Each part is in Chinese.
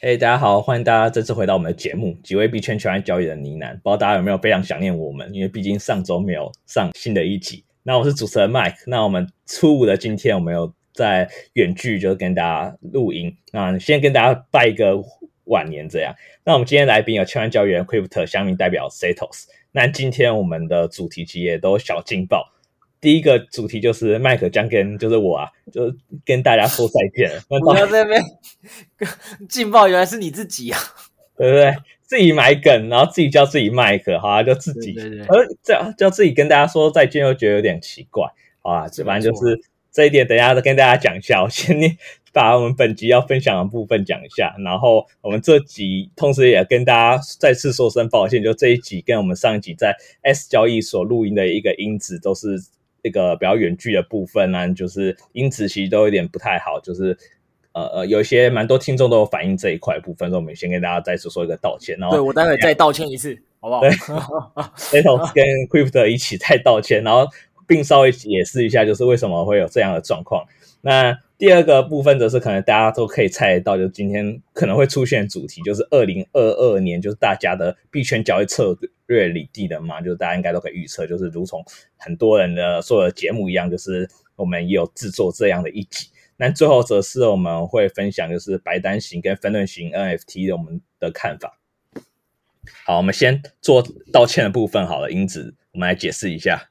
哎大家好，欢迎大家这次回到我们的节目，几位币圈全交易的呢喃。不知道大家有没有非常想念我们？因为毕竟上周没有上新的一集。那我是主持人 Mike。那我们初五的今天，我们有在远距，就是跟大家录音。那先跟大家拜一个晚年，这样。那我们今天来宾有千万交易员 Crypto 乡民代表 Setos。那今天我们的主题其实也都小劲爆。第一个主题就是麦克将跟就是我啊，就跟大家说再见了。我要在那边劲爆，原来是你自己啊，对不对？自己买梗，然后自己叫自己麦克，好啊，就自己。对对对。而这样叫自己跟大家说再见，又觉得有点奇怪，好啊。这反正就是这一点，等一下再跟大家讲一下。我先把我们本集要分享的部分讲一下，然后我们这集同时也跟大家再次说声抱歉，就这一集跟我们上一集在 S 交易所录音的一个音质都是。这个比较远距的部分呢、啊，就是音质其实都有点不太好，就是呃呃，有一些蛮多听众都有反映这一块部分，所以我们先跟大家再说说一个道歉。然后对我待会再道歉一次，好不好？对，Setos 跟 Crypto 一起再道歉，然后并稍微解释一下，就是为什么会有这样的状况。那第二个部分则是可能大家都可以猜得到，就今天可能会出现主题，就是二零二二年，就是大家的币圈交易策略里地的嘛，就是大家应该都可以预测，就是如同很多人的所有的节目一样，就是我们也有制作这样的一集。那最后则是我们会分享，就是白单型跟分论型 NFT 的我们的看法。好，我们先做道歉的部分好了，英子我们来解释一下。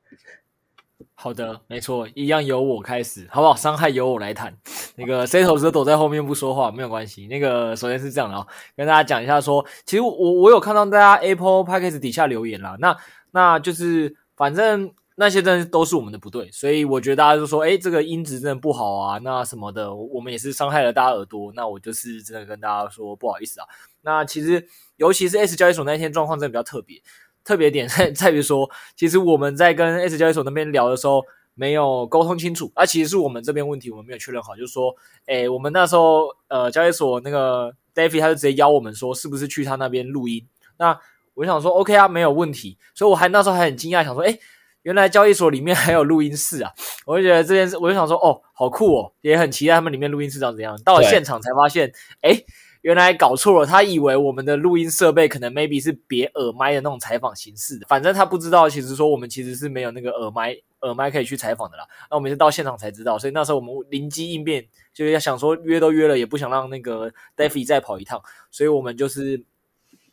好的，没错，一样由我开始，好不好？伤害由我来谈。那个 Setos 躲在后面不说话，没有关系。那个首先是这样的啊，跟大家讲一下说，其实我我有看到大家 Apple Podcast 底下留言啦，那那就是反正那些真的都是我们的不对，所以我觉得大家就说，诶，这个音质真的不好啊，那什么的，我们也是伤害了大家耳朵，那我就是真的跟大家说不好意思啊。那其实尤其是 S 交易所那一天状况真的比较特别。特别点 在在于说，其实我们在跟 S 交易所那边聊的时候，没有沟通清楚，啊、其实是我们这边问题，我们没有确认好，就是说，诶，我们那时候呃交易所那个 David 他就直接邀我们说，是不是去他那边录音？那我想说 OK 啊，没有问题，所以我还那时候还很惊讶，想说，诶，原来交易所里面还有录音室啊！我就觉得这件事，我就想说，哦，好酷哦，也很期待他们里面录音室长怎样。到了现场才发现，诶。原来搞错了，他以为我们的录音设备可能 maybe 是别耳麦的那种采访形式的，反正他不知道，其实说我们其实是没有那个耳麦，耳麦可以去采访的啦。那我们是到现场才知道，所以那时候我们灵机应变，就是要想说约都约了，也不想让那个 Daffy 再跑一趟，所以我们就是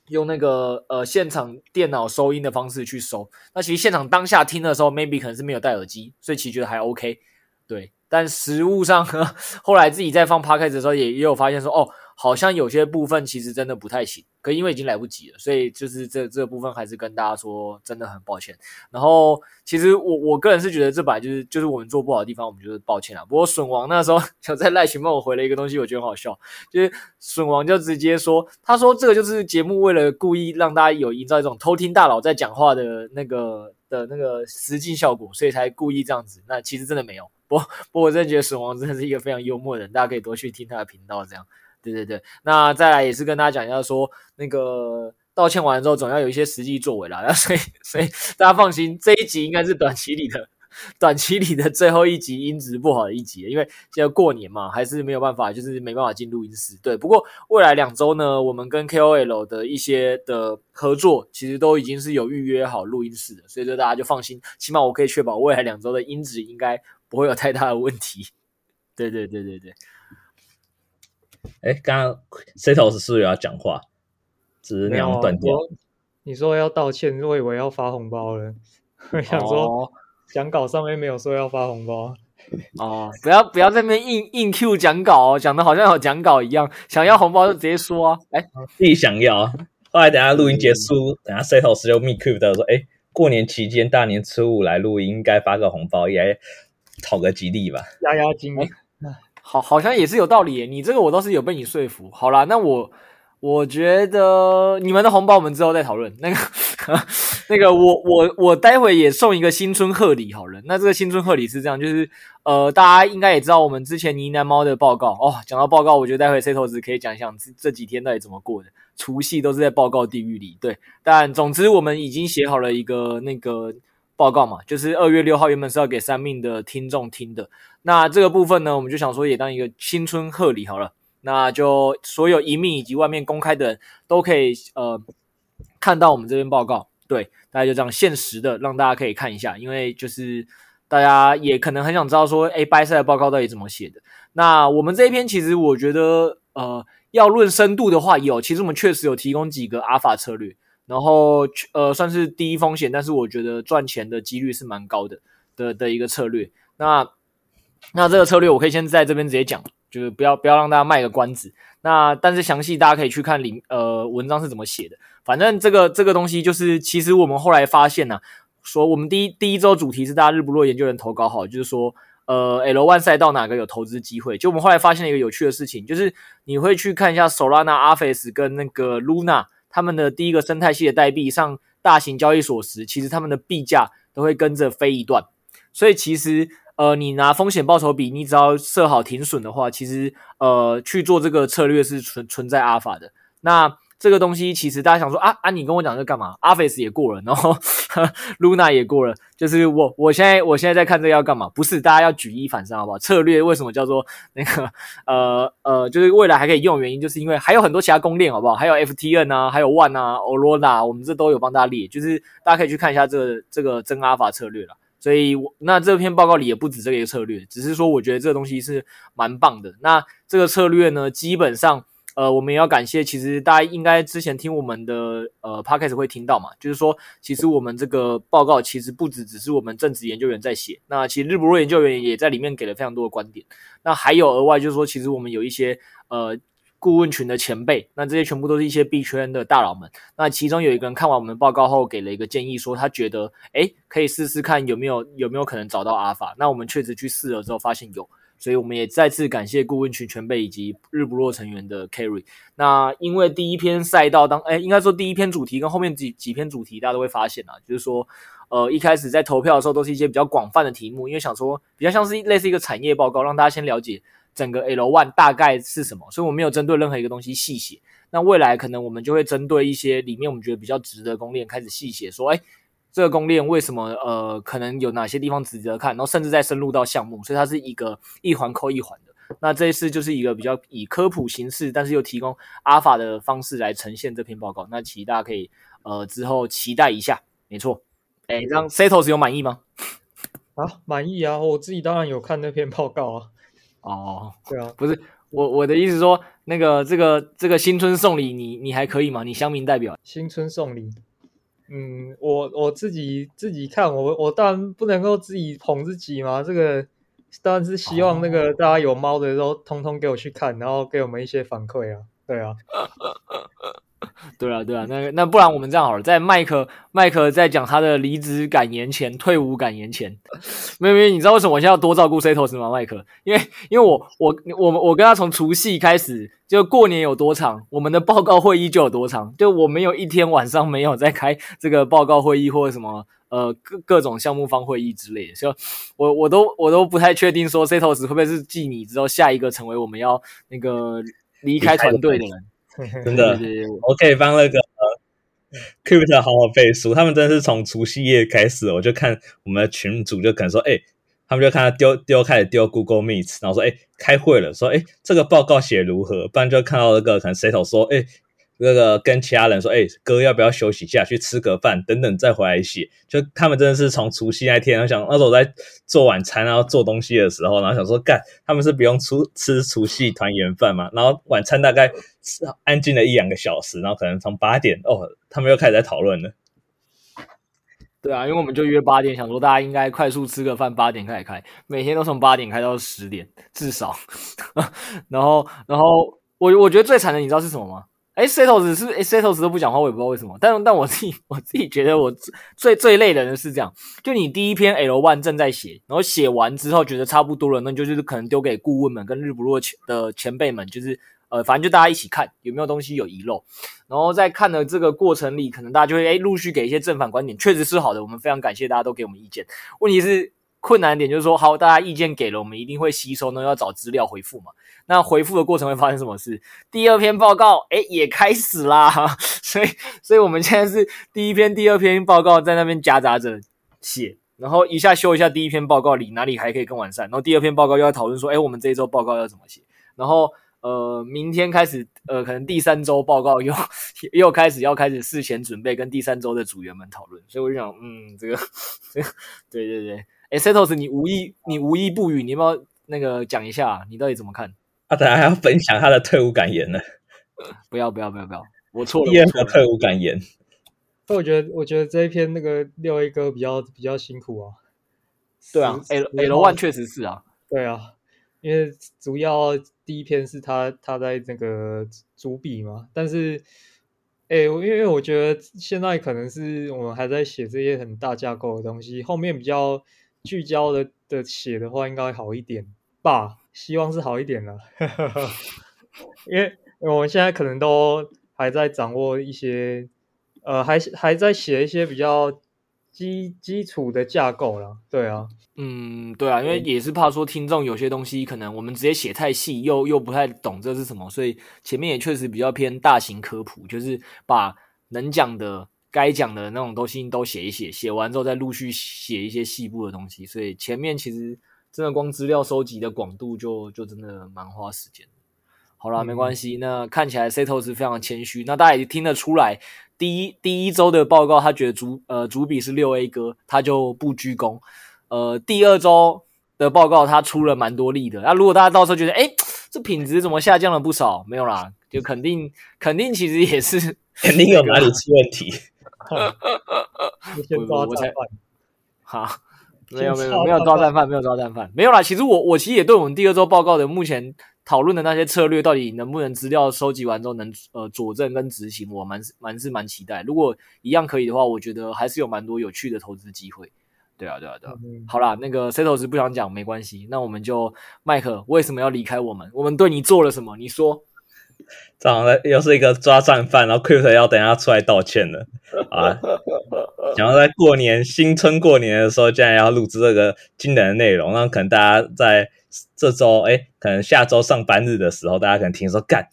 用那个呃现场电脑收音的方式去收。那其实现场当下听的时候，maybe 可能是没有戴耳机，所以其实觉得还 OK。对，但实物上呵 后来自己在放 Podcast 的时候，也也有发现说哦。好像有些部分其实真的不太行，可因为已经来不及了，所以就是这这部分还是跟大家说真的很抱歉。然后其实我我个人是觉得这本来就是就是我们做不好的地方，我们就是抱歉啊。不过损王那时候 就在赖群帮我回了一个东西，我觉得很好笑，就是损王就直接说，他说这个就是节目为了故意让大家有营造一种偷听大佬在讲话的那个的那个实际效果，所以才故意这样子。那其实真的没有。不不过我真的觉得损王真的是一个非常幽默的人，大家可以多去听他的频道这样。对对对，那再来也是跟大家讲一下说，那个道歉完之后，总要有一些实际作为啦。那 所以所以大家放心，这一集应该是短期里的短期里的最后一集音质不好的一集，因为现在过年嘛，还是没有办法，就是没办法进录音室。对，不过未来两周呢，我们跟 KOL 的一些的合作，其实都已经是有预约好录音室的，所以说大家就放心，起码我可以确保未来两周的音质应该不会有太大的问题。对对对对对。哎，刚刚 Setos 是不是要讲话？只是那样断掉。你说要道歉，我以为要发红包了。我想说，讲稿上面没有说要发红包。哦，不要不要在那边硬硬 Q 讲稿哦，讲的好像有讲稿一样。想要红包就直接说啊，哎，自己想要。后来等下录音结束，嗯、等下 Setos 就密 Q 的说，哎，过年期间大年初五来录音，应该发个红包，也讨个吉利吧，压压惊。好，好像也是有道理。你这个我倒是有被你说服。好啦，那我。我觉得你们的红包我们之后再讨论。那个，那个我，我我待会也送一个新春贺礼好了。那这个新春贺礼是这样，就是呃，大家应该也知道我们之前呢喃猫的报告哦。讲到报告，我觉得待会 Setos 可以讲一讲这这几天到底怎么过的。除夕都是在报告地狱里，对。但总之我们已经写好了一个那个报告嘛，就是二月六号原本是要给三命的听众听的。那这个部分呢，我们就想说也当一个新春贺礼好了。那就所有一命以及外面公开的都可以呃看到我们这边报告，对，大家就这样现实的让大家可以看一下，因为就是大家也可能很想知道说，诶，掰赛的报告到底怎么写的？那我们这一篇其实我觉得呃要论深度的话，有，其实我们确实有提供几个阿尔法策略，然后呃算是低风险，但是我觉得赚钱的几率是蛮高的的的一个策略。那那这个策略我可以先在这边直接讲。就是不要不要让大家卖个关子，那但是详细大家可以去看里呃文章是怎么写的。反正这个这个东西就是，其实我们后来发现呢、说我们第一第一周主题是大家日不落研究员投稿好，就是说呃 L one 赛道哪个有投资机会。就我们后来发现了一个有趣的事情，就是你会去看一下 Solana、Aave 跟那个 Luna 他们的第一个生态系的代币上大型交易所时，其实他们的币价都会跟着飞一段，所以其实。呃，你拿风险报酬比，你只要设好停损的话，其实呃去做这个策略是存存在阿尔法的。那这个东西其实大家想说啊啊，你跟我讲这干嘛？Aave 也过了，然后 Luna 也过了，就是我我现在我现在在看这个要干嘛？不是，大家要举一反三好不好？策略为什么叫做那个 呃呃，就是未来还可以用的原因，就是因为还有很多其他公链好不好？还有 FTN 啊，还有 One 啊，Aurora，我们这都有帮大家列，就是大家可以去看一下这个这个真阿尔法策略了。所以，我那这篇报告里也不止这个策略，只是说我觉得这个东西是蛮棒的。那这个策略呢，基本上，呃，我们也要感谢，其实大家应该之前听我们的呃 podcast 会听到嘛，就是说，其实我们这个报告其实不止只是我们正职研究员在写，那其实日不落研究员也在里面给了非常多的观点。那还有额外就是说，其实我们有一些呃。顾问群的前辈，那这些全部都是一些币圈的大佬们。那其中有一个人看完我们报告后，给了一个建议，说他觉得，诶，可以试试看有没有有没有可能找到阿尔法。那我们确实去试了之后，发现有，所以我们也再次感谢顾问群前辈以及日不落成员的 carry。那因为第一篇赛道当，诶，应该说第一篇主题跟后面几几篇主题，大家都会发现啊，就是说，呃，一开始在投票的时候都是一些比较广泛的题目，因为想说比较像是类似一个产业报告，让大家先了解。整个 L1 大概是什么？所以我没有针对任何一个东西细写。那未来可能我们就会针对一些里面我们觉得比较值得攻略开始细写，说，哎，这个公链为什么呃可能有哪些地方值得看，然后甚至再深入到项目。所以它是一个一环扣一环的。那这一次就是一个比较以科普形式，但是又提供阿尔法的方式来呈现这篇报告。那其实大家可以呃之后期待一下。没错，哎，让 Setos 有满意吗？啊，满意啊！我自己当然有看那篇报告啊。哦，对啊，不是我我的意思说，那个这个这个新春送礼，你你还可以吗？你乡民代表新春送礼，嗯，我我自己自己看，我我当然不能够自己捧自己嘛，这个当然是希望那个大家有猫的都通通给我去看，然后给我们一些反馈啊，对啊。对啊，对啊，那那不然我们这样好了，在麦克麦克在讲他的离职感言前，退伍感言前，没有没有，你知道为什么我现在要多照顾 Setos 吗？麦克，因为因为我我我我跟他从除夕开始，就过年有多长，我们的报告会议就有多长，就我没有一天晚上没有在开这个报告会议或者什么呃各各种项目方会议之类的，就我我都我都不太确定说 Setos 会不会是继你之后下一个成为我们要那个离开团队的人。真的，我可以帮那个 Crypto 好好背书。他们真的是从除夕夜开始，我就看我们的群主就可能说，哎，他们就看他丢丢开始丢 Google Meet，然后说，哎，开会了，说，哎，这个报告写如何？不然就看到那个可能 Setos 说，哎。那个跟其他人说，哎，哥要不要休息一下，去吃个饭，等等再回来写。就他们真的是从除夕那天，我想那时候我在做晚餐，然后做东西的时候，然后想说，干，他们是不用出吃除夕团圆饭嘛？然后晚餐大概是安静了一两个小时，然后可能从八点哦，他们又开始在讨论了。对啊，因为我们就约八点，想说大家应该快速吃个饭，八点开始开，每天都从八点开到十点至少。然后，然后我我觉得最惨的，你知道是什么吗？哎，Setos 是，Setos 都不讲话，我也不知道为什么。但但我自己我自己觉得我最最累的人是这样，就你第一篇 L one 正在写，然后写完之后觉得差不多了，那就就是可能丢给顾问们跟日不落前的前辈们，就是呃，反正就大家一起看有没有东西有遗漏。然后在看的这个过程里，可能大家就会哎陆续给一些正反观点，确实是好的，我们非常感谢大家都给我们意见。问题是。困难点就是说，好，大家意见给了，我们一定会吸收那，要找资料回复嘛。那回复的过程会发生什么事？第二篇报告，诶，也开始啦。所以，所以我们现在是第一篇、第二篇报告在那边夹杂着写，然后一下修一下第一篇报告里哪里还可以更完善，然后第二篇报告又要讨论说，诶，我们这一周报告要怎么写？然后，呃，明天开始，呃，可能第三周报告又 又开始要开始事前准备，跟第三周的组员们讨论。所以我就想，嗯，这个，这个，对对对。哎，Setos，你无意你无意不语，你要不要那个讲一下，你到底怎么看？他，等下还要分享他的退伍感言呢。不要不要不要不要，我错了。第二个退伍感言。但我觉得，我觉得这一篇那个六 A 哥比较比较辛苦啊。对啊，L L one 确实是啊。对啊，因为主要第一篇是他他在那个主笔嘛，但是，哎，因为我觉得现在可能是我们还在写这些很大架构的东西，后面比较。聚焦的的写的话应该好一点吧，希望是好一点了，因为我们现在可能都还在掌握一些，呃，还还在写一些比较基基础的架构啦。对啊，嗯，对啊，因为也是怕说听众有些东西可能我们直接写太细，又又不太懂这是什么，所以前面也确实比较偏大型科普，就是把能讲的。该讲的那种东西都写一写，写完之后再陆续写一些细部的东西，所以前面其实真的光资料收集的广度就就真的蛮花时间。好啦，没关系。那看起来 Setos 是非常谦虚，那大家也听得出来，第一第一周的报告他觉得主呃主笔是六 A 哥，他就不居功。呃，第二周的报告他出了蛮多力的。那如果大家到时候觉得，哎，这品质怎么下降了不少？没有啦，就肯定肯定其实也是 肯定有哪里出问题。哈哈哈哈我我才 好，没有没有没有抓战犯，没有抓战犯，没有啦。其实我我其实也对我们第二周报告的目前讨论的那些策略，到底能不能资料收集完之后能呃佐证跟执行，我蛮蛮是蛮期待。如果一样可以的话，我觉得还是有蛮多有趣的投资机会。对啊对啊对啊。嗯、好啦，那个 Setos 不想讲没关系，那我们就麦克为什么要离开我们？我们对你做了什么？你说。这好像又是一个抓战犯，然后 Crypto 要等下出来道歉了啊！然后在过年新春过年的时候，竟然要录制这个惊人的内容，那可能大家在这周哎，可能下周上班日的时候，大家可能听说干。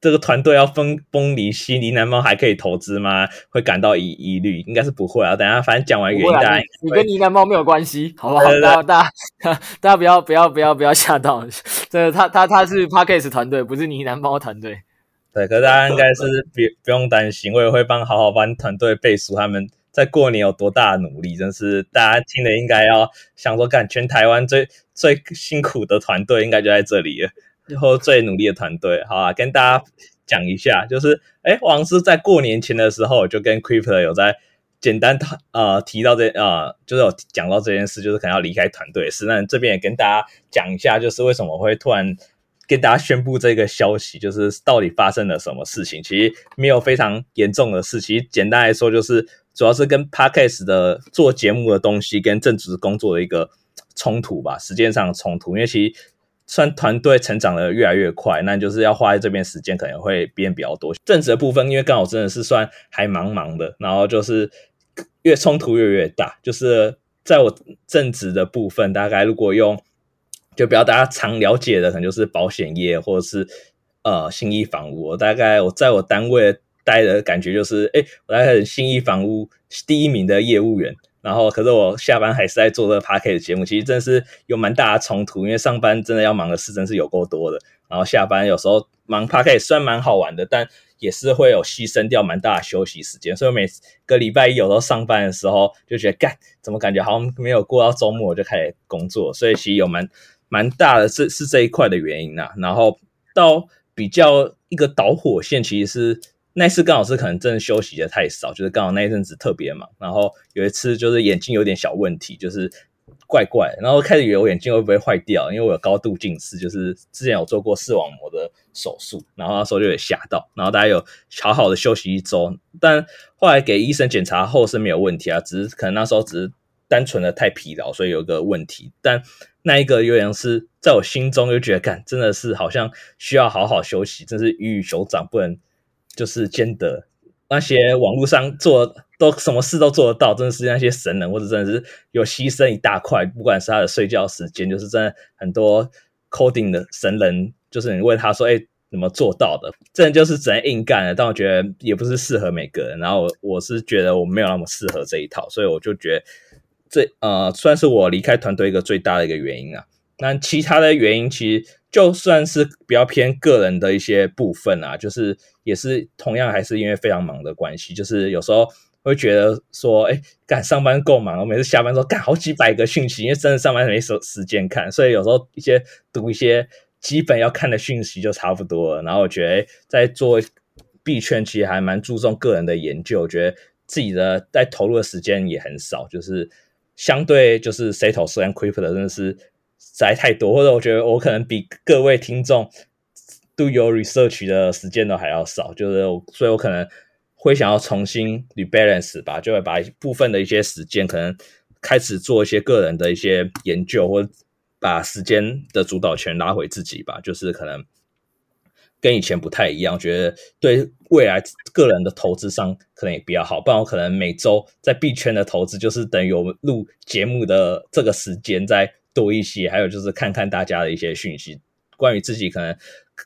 这个团队要分崩离析，呢喃猫还可以投资吗？会感到疑疑虑，应该是不会啊。等下反正讲完原因，大家你跟呢喃猫没有关系，好不好？大家大家 大家不要不要不要不要吓到，这他他他是 Podcast 团队，不是呢喃猫团队。对，可是大家应该是不不用担心，我也会帮好好帮团队背书，他们在过年有多大的努力，真是大家听了应该要想说，干全台湾最最辛苦的团队，应该就在这里了。最后最努力的团队，好啊，跟大家讲一下，就是，哎，王师在过年前的时候就跟 Crypto 有在简单谈呃提到这呃，就是有讲到这件事，就是可能要离开团队的事。那这边也跟大家讲一下，就是为什么会突然跟大家宣布这个消息，就是到底发生了什么事情？其实没有非常严重的事，其实简单来说，就是主要是跟 Podcast 的做节目的东西跟正职工作的一个冲突吧，时间上的冲突，因为其实。算团队成长的越来越快，那就是要花在这边时间可能会变比较多。正职的部分，因为刚好真的是算还蛮忙的，然后就是越冲突越越大。就是在我正职的部分，大概如果用就比较大家常了解的，可能就是保险业或者是呃信义房屋。大概我在我单位待的感觉就是，哎，我大概是信义房屋第一名的业务员。然后，可是我下班还是在做这个 Podcast 的节目，其实真的是有蛮大的冲突，因为上班真的要忙的事真是有够多的。然后下班有时候忙 Podcast 虽然蛮好玩的，但也是会有牺牲掉蛮大的休息时间。所以每个礼拜一有时候上班的时候，就觉得干怎么感觉好像没有过到周末就开始工作，所以其实有蛮蛮大的是是这一块的原因呐、然后到比较一个导火线，其实是那次刚好是可能真的休息的太少，就是刚好那一阵子特别忙，然后有一次就是眼睛有点小问题，就是。怪怪，然后开始以为我眼睛会不会坏掉，因为我有高度近视，就是之前有做过视网膜的手术，然后那时候就有吓到，然后大家有好好的休息一周，但后来给医生检查后是没有问题啊，只是可能那时候只是单纯的太疲劳，所以有个问题，但那一个有点是在我心中就觉得，干真的是好像需要好好休息，真是鱼与熊掌不能就是兼得。那些网络上做都什么事都做得到，真的是那些神人，或者真的是有牺牲一大块，不管是他的睡觉时间，就是真的很多 coding 的神人，就是你问他说，哎、怎么做到的？真的就是只能硬干了。但我觉得也不是适合每个人，然后我是觉得我没有那么适合这一套，所以我就觉得这呃算是我离开团队一个最大的一个原因啊。那其他的原因其实。就算是比较偏个人的一些部分啊，就是也是同样还是因为非常忙的关系，就是有时候会觉得说，哎，赶上班够忙，我每次下班之后干好几百个讯息，因为真的上班没时时间看，所以有时候一些读一些基本要看的讯息就差不多了。然后我觉得在做币圈其实还蛮注重个人的研究，我觉得自己的在投入的时间也很少，就是相对就是 Setos 跟 Crypto 真的是。在太多，或者我觉得我可能比各位听众 do your research 的时间都还要少，就是所以我可能会想要重新 rebalance 吧，就会把部分的一些时间可能开始做一些个人的一些研究，或把时间的主导权拉回自己吧，就是可能跟以前不太一样，觉得对未来个人的投资上可能也比较好，不然我可能每周在币圈的投资就是等于我们录节目的这个时间再。多一些，还有就是看看大家的一些讯息，关于自己可能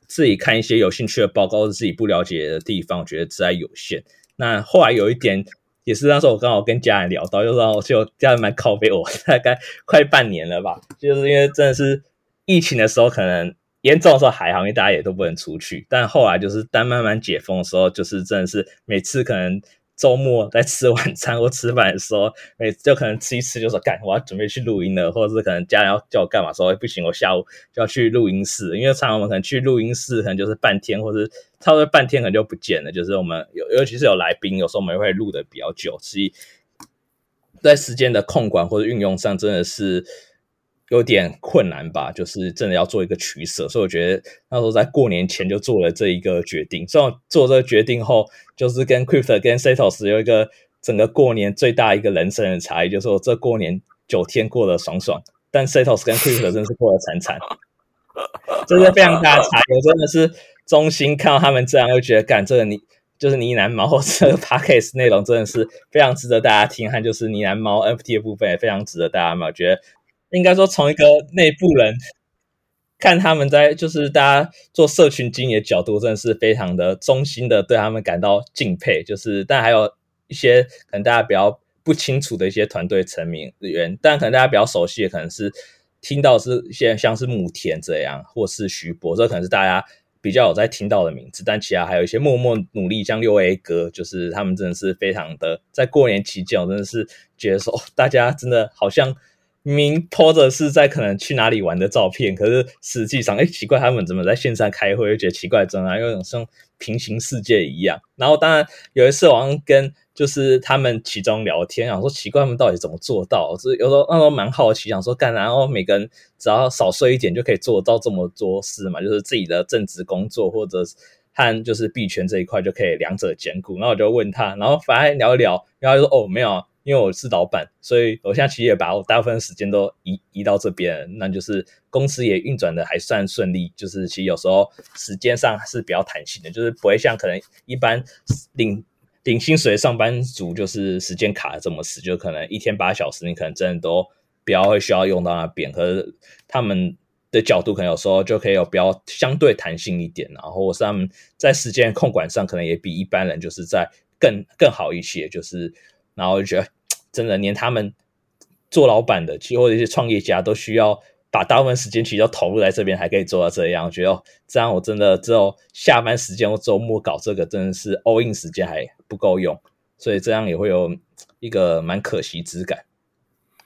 自己看一些有兴趣的报告，自己不了解的地方，觉得实在有限。那后来有一点，也是那时候我刚好跟家人聊到，就让我就家人蛮靠背我，大概快半年了吧，就是因为真的是疫情的时候，可能严重的时候还好，因为大家也都不能出去。但后来就是当慢慢解封的时候，就是真的是每次可能。周末在吃晚餐或吃饭的时候，每就可能吃一吃就说干，我要准备去录音了，或者是可能家人要叫我干嘛，说不行，我下午就要去录音室，因为常常我们可能去录音室，可能就是半天，或是差不多半天可能就不见了。就是我们有，尤其是有来宾，有时候我们会录的比较久，所以在时间的控管或者运用上，真的是。有点困难吧，就是真的要做一个取舍，所以我觉得那时候在过年前就做了这一个决定。所以做这个决定后，就是跟 Crypt 跟 Setos 有一个整个过年最大一个人生的差异，就是我这过年九天过得爽爽，但 Setos 跟 Crypt 真是过得惨惨，这是非常大的差异。我真的是衷心看到他们这样，又觉得干这个你就是呢喃猫这个 Podcast 内容真的是非常值得大家听，还就是呢喃猫 NFT 的部分也非常值得大家嘛，我觉得。应该说，从一个内部人看他们在就是大家做社群经营的角度，真的是非常的衷心的对他们感到敬佩。就是，但还有一些可能大家比较不清楚的一些团队成员，但可能大家比较熟悉的，可能是听到是一些像是牧田这样，或是徐博，这可能是大家比较有在听到的名字。但其他还有一些默默努力，像六 A 哥，就是他们真的是非常的在过年期间，我真的是觉得说，大家真的好像。明拖着是在可能去哪里玩的照片，可是实际上，哎，奇怪，他们怎么在线上开会？又觉得奇怪，真的，有种像平行世界一样。然后，当然有一次，我跟就是他们其中聊天，想说奇怪，他们到底怎么做到？是有时候那时候蛮好奇，想说干，然后每个人只要少睡一点就可以做到这么多事嘛？就是自己的正职工作，或者和就是币圈这一块就可以两者兼顾。然后我就问他，然后反正聊一聊，然后就说哦，没有。因为我是老板，所以我现在其实也把我大部分时间都移移到这边，那就是公司也运转的还算顺利，就是其实有时候时间上是比较弹性的，就是不会像可能一般领领薪水上班族，就是时间卡的这么死，就可能一天八小时，你可能真的都比较会需要用到那边。可是他们的角度可能有时候就可以有比较相对弹性一点，然后是他们在时间控管上可能也比一般人就是在更更好一些，就是。然后觉得，真的连他们做老板的，其实或者一些创业家，都需要把大部分时间其实都投入在这边，还可以做到这样。我觉得这样，我真的只有下班时间或周末搞这个，真的是 all in 时间还不够用，所以这样也会有一个蛮可惜之感。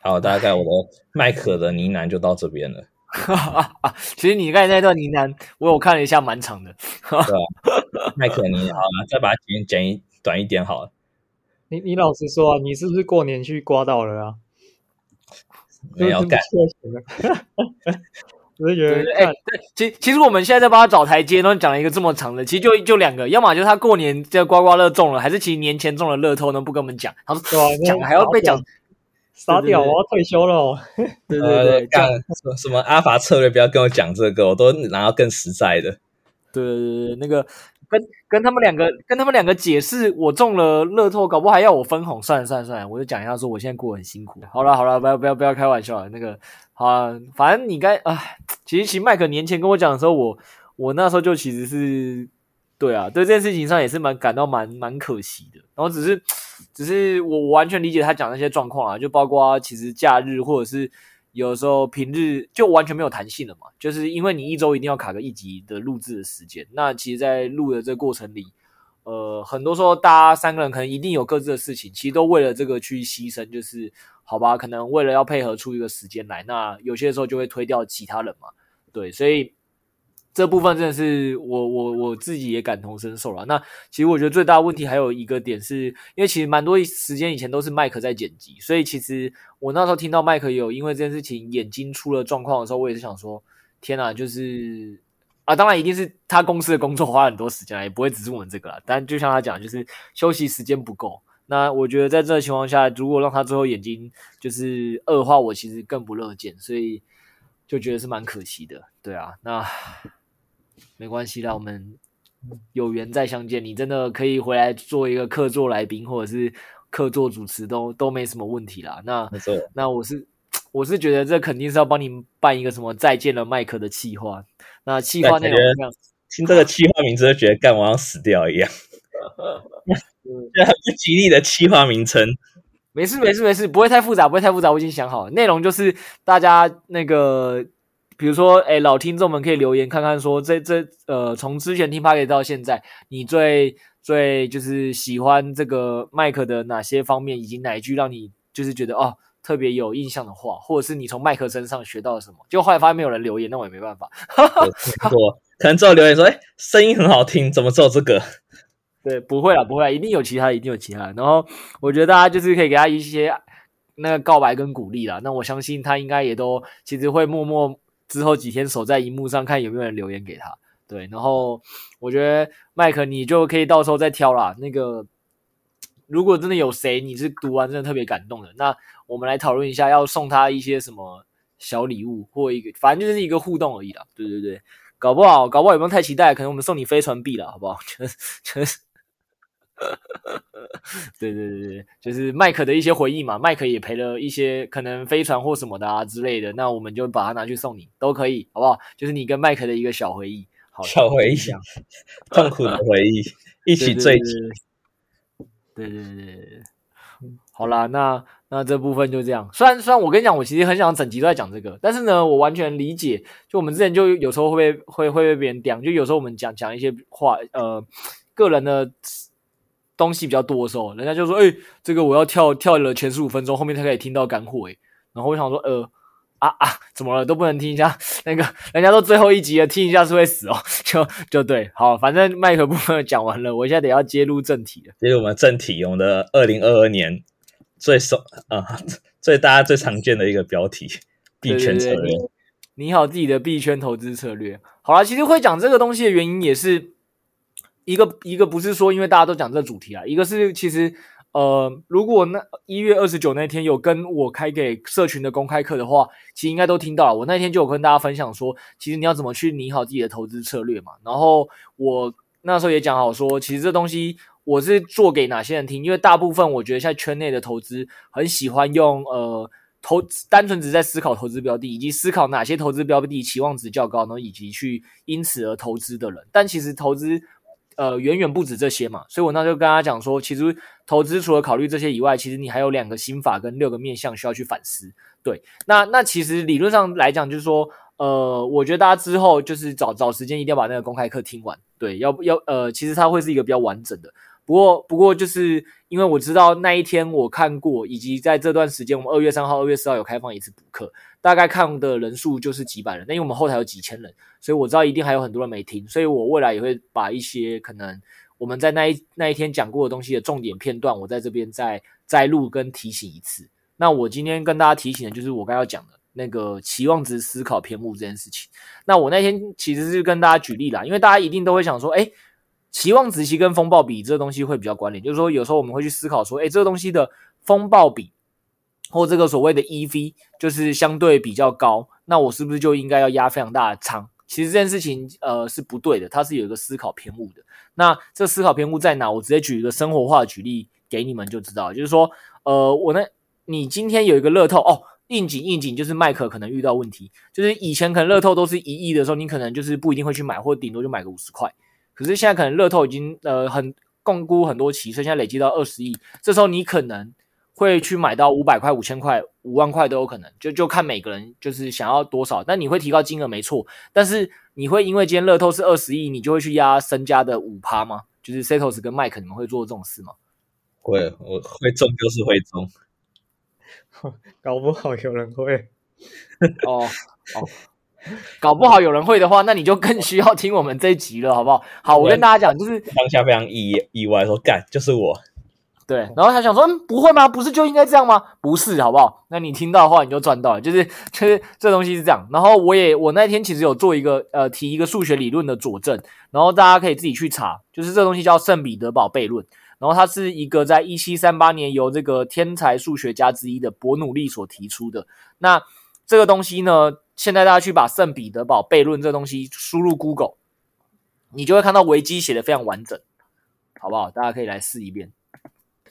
好，大概我的麦克的呢喃就到这边了。其实你刚才那段呢喃，我有看了一下，蛮长的。对啊。麦克尼，好了，再把它剪剪一短一点好了。你你老实说啊，你是不是过年去刮到了啊？没有干。我就 觉得，哎，对，其其实我们现在在帮他找台阶，然后讲了一个这么长的，其实就就两个，要么就是他过年这刮刮乐中了，还是其实年前中了乐透呢？不跟我们讲，他说讲还要被讲，傻屌，我要退休了哦。对对对，干什么什么阿法策略，不要跟我讲这个，我都拿到更实在的。对对对，那个跟跟他们两个跟他们两个解释，我中了乐透，搞不好还要我分红，算了算了算了，我就讲一下说我现在过得很辛苦。好了好了，不要不要不要开玩笑了，那个。好啊，反正你该啊，其实其实麦克年前跟我讲的时候，我我那时候就其实是对啊，对这件事情上也是蛮感到蛮蛮可惜的。然后只是只是我我完全理解他讲那些状况啊，就包括其实假日或者是有时候平日就完全没有弹性了嘛，就是因为你一周一定要卡个一集的录制的时间。那其实，在录的这个过程里，呃，很多时候大家三个人可能一定有各自的事情，其实都为了这个去牺牲，就是。好吧，可能为了要配合出一个时间来，那有些时候就会推掉其他人嘛。对，所以这部分真的是我我我自己也感同身受了。那其实我觉得最大的问题还有一个点是，因为其实蛮多时间以前都是麦克在剪辑，所以其实我那时候听到麦克有因为这件事情眼睛出了状况的时候，我也是想说，天哪，就是啊，当然一定是他公司的工作花很多时间，也不会只是我们这个啦。但就像他讲，就是休息时间不够。那我觉得在这个情况下，如果让他最后眼睛就是恶化，我其实更不乐见，所以就觉得是蛮可惜的。对啊，那没关系啦，我们有缘再相见。你真的可以回来做一个客座来宾，或者是客座主持都，都都没什么问题啦。那那我是我是觉得这肯定是要帮你办一个什么再见了麦克的企划。那企划内容这样，听这个企划名字就觉得干我要死掉一样。这很不吉利的企划名称。没事没事没事，不会太复杂，不会太复杂，我已经想好了。内容就是大家那个，比如说，哎，老听众们可以留言看看说，说这这呃，从之前听 Podcast 到现在，你最最就是喜欢这个麦克的哪些方面，以及哪一句让你就是觉得哦特别有印象的话，或者是你从麦克身上学到了什么？就后来发现没有人留言，那我也没办法。我可能之后留言说，哎，声音很好听，怎么只有这个？对，不会啦，不会啦，一定有其他，一定有其他。然后我觉得大家就是可以给他一些那个告白跟鼓励啦。那我相信他应该也都其实会默默之后几天守在荧幕上看有没有人留言给他。对，然后我觉得麦克你就可以到时候再挑啦。那个如果真的有谁你是读完真的特别感动的，那我们来讨论一下要送他一些什么小礼物或一个，反正就是一个互动而已啦。对对对，搞不好搞不好也不用太期待，可能我们送你飞船币了，好不好？就 是就是。对对对对，就是麦克的一些回忆嘛，麦克也赔了一些可能飞船或什么的啊之类的，那我们就把它拿去送你，都可以，好不好？就是你跟麦克的一个小回忆，好，小回忆，痛苦的回忆，一起醉。对对对对，好啦，那那这部分就这样。虽然虽然我跟你讲，我其实很想整集都在讲这个，但是呢，我完全理解，就我们之前就有时候会被会会被别人讲，就有时候我们讲讲一些话，呃，个人的。东西比较多的时候，人家就说：“哎、欸，这个我要跳跳了前十五分钟，后面才可以听到干货。”哎，然后我想说：“呃，啊啊，怎么了？都不能听一下 那个？人家都最后一集了，听一下是会死哦。”就就对，好，反正麦克部分讲完了，我现在得要接入正题了。接入我们正题，我们的二零二二年最受啊、呃，最大家最常见的一个标题——币圈策略。你好，自己的币圈投资策略。好了，其实会讲这个东西的原因也是。一个一个不是说因为大家都讲这个主题啊，一个是其实呃，如果那一月二十九那天有跟我开给社群的公开课的话，其实应该都听到了。我那天就有跟大家分享说，其实你要怎么去拟好自己的投资策略嘛。然后我那时候也讲好说，其实这东西我是做给哪些人听，因为大部分我觉得现在圈内的投资很喜欢用呃投单纯只在思考投资标的，以及思考哪些投资标的期望值较高，然后以及去因此而投资的人，但其实投资。呃，远远不止这些嘛，所以我那时候跟他讲说，其实投资除了考虑这些以外，其实你还有两个心法跟六个面向需要去反思。对，那那其实理论上来讲，就是说，呃，我觉得大家之后就是找找时间一定要把那个公开课听完。对，要不要呃，其实它会是一个比较完整的，不过不过就是因为我知道那一天我看过，以及在这段时间，我们二月三号、二月四号有开放一次补课，大概看的人数就是几百人，那因为我们后台有几千人，所以我知道一定还有很多人没听，所以我未来也会把一些可能我们在那一那一天讲过的东西的重点片段，我在这边再再录跟提醒一次。那我今天跟大家提醒的就是我刚要讲的那个期望值思考偏误这件事情。那我那天其实是跟大家举例啦，因为大家一定都会想说，诶期望值其实跟风暴比这个东西会比较关联，就是说有时候我们会去思考说，诶这个东西的风暴比或这个所谓的 EV 就是相对比较高，那我是不是就应该要压非常大的仓？其实这件事情呃是不对的，它是有一个思考偏误的。那这思考偏误在哪？我直接举一个生活化的举例给你们就知道，就是说，呃，我那你今天有一个乐透哦，应景应景，就是麦克可能遇到问题，就是以前可能乐透都是一亿的时候，你可能就是不一定会去买，或顶多就买个五十块。可是现在可能乐透已经呃很共估很多期，所以现在累积到二十亿，这时候你可能会去买到五百块、五千块、五万块都有可能，就就看每个人就是想要多少。但你会提高金额没错，但是你会因为今天乐透是二十亿，你就会去压身家的五趴吗？就是 Setos 跟 Mike 你们会做这种事吗？会，我会中就是会中，搞不好有人会。哦哦。搞不好有人会的话，那你就更需要听我们这一集了，好不好？好，我跟大家讲，就是当下非常意意外说，说干就是我，对。然后他想说，嗯，不会吗？不是就应该这样吗？不是，好不好？那你听到的话，你就赚到了，就是 就是这东西是这样。然后我也我那天其实有做一个呃提一个数学理论的佐证，然后大家可以自己去查，就是这东西叫圣彼得堡悖论，然后它是一个在一七三八年由这个天才数学家之一的伯努利所提出的。那这个东西呢，现在大家去把圣彼得堡悖论这东西输入 Google，你就会看到维基写的非常完整，好不好？大家可以来试一遍。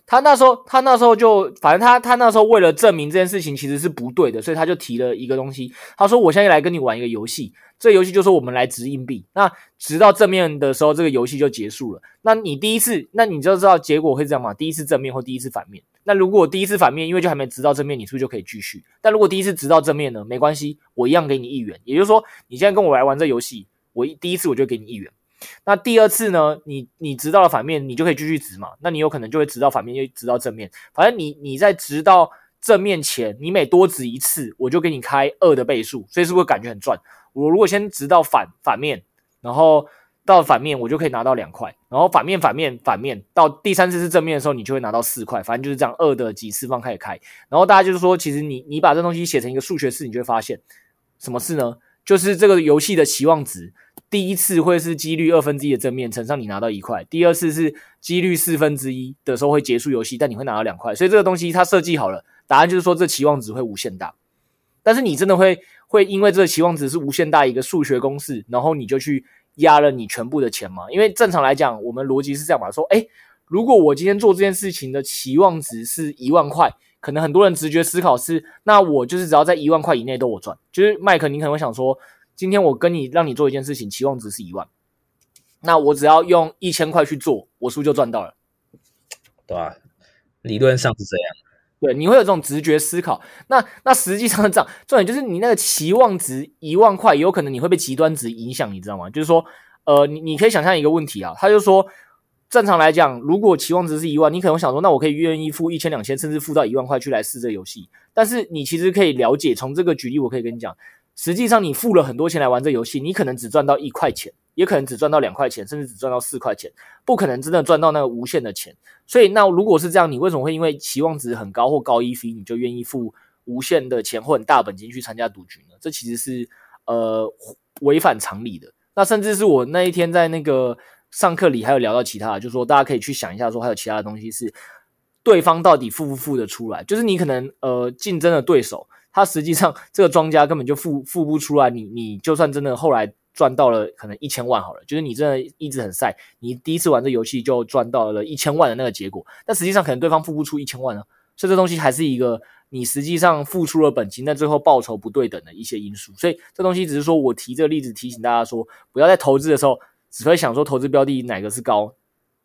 他那时候，他那时候就，反正他他那时候为了证明这件事情其实是不对的，所以他就提了一个东西。他说：“我现在来跟你玩一个游戏，这游戏就是我们来掷硬币。那掷到正面的时候，这个游戏就结束了。那你第一次，那你就知道结果会这样嘛？第一次正面或第一次反面。那如果第一次反面，因为就还没直到正面，你是不是就可以继续？但如果第一次直到正面呢？没关系，我一样给你一元。也就是说，你现在跟我来玩这游戏，我一第一次我就给你一元。”那第二次呢？你你直到了反面，你就可以继续直嘛。那你有可能就会直到反面，又直到正面。反正你你在直到正面前，你每多掷一次，我就给你开二的倍数。所以是不是感觉很赚？我如果先直到反反面，然后到反面，我就可以拿到两块。然后反面反面反面，到第三次是正面的时候，你就会拿到四块。反正就是这样，二的几次方开始开。然后大家就是说，其实你你把这东西写成一个数学式，你就会发现什么事呢？就是这个游戏的期望值。第一次会是几率二分之一的正面乘上你拿到一块，第二次是几率四分之一的时候会结束游戏，但你会拿到两块。所以这个东西它设计好了，答案就是说这期望值会无限大。但是你真的会会因为这个期望值是无限大一个数学公式，然后你就去压了你全部的钱吗？因为正常来讲，我们逻辑是这样吧，说，诶，如果我今天做这件事情的期望值是一万块，可能很多人直觉思考是，那我就是只要在一万块以内都我赚。就是麦克，你可能会想说。今天我跟你让你做一件事情，期望值是一万，那我只要用一千块去做，我是不是就赚到了？对吧？理论上是这样。对，你会有这种直觉思考。那那实际上是这样，重点就是你那个期望值一万块，有可能你会被极端值影响，你知道吗？就是说，呃，你你可以想象一个问题啊，他就说，正常来讲，如果期望值是一万，你可能想说，那我可以愿意付一千、两千，甚至付到一万块去来试这个游戏。但是你其实可以了解，从这个举例，我可以跟你讲。实际上，你付了很多钱来玩这游戏，你可能只赚到一块钱，也可能只赚到两块钱，甚至只赚到四块钱，不可能真的赚到那个无限的钱。所以，那如果是这样，你为什么会因为期望值很高或高 EV，你就愿意付无限的钱或很大本金去参加赌局呢？这其实是呃违反常理的。那甚至是我那一天在那个上课里还有聊到其他的，就说大家可以去想一下，说还有其他的东西是对方到底付不付得出来？就是你可能呃竞争的对手。他实际上这个庄家根本就付付不出来，你你就算真的后来赚到了可能一千万好了，就是你真的一直很晒，你第一次玩这游戏就赚到了一千万的那个结果，但实际上可能对方付不出一千万呢，所以这东西还是一个你实际上付出了本金，但最后报酬不对等的一些因素，所以这东西只是说我提这个例子提醒大家说，不要在投资的时候只会想说投资标的哪个是高。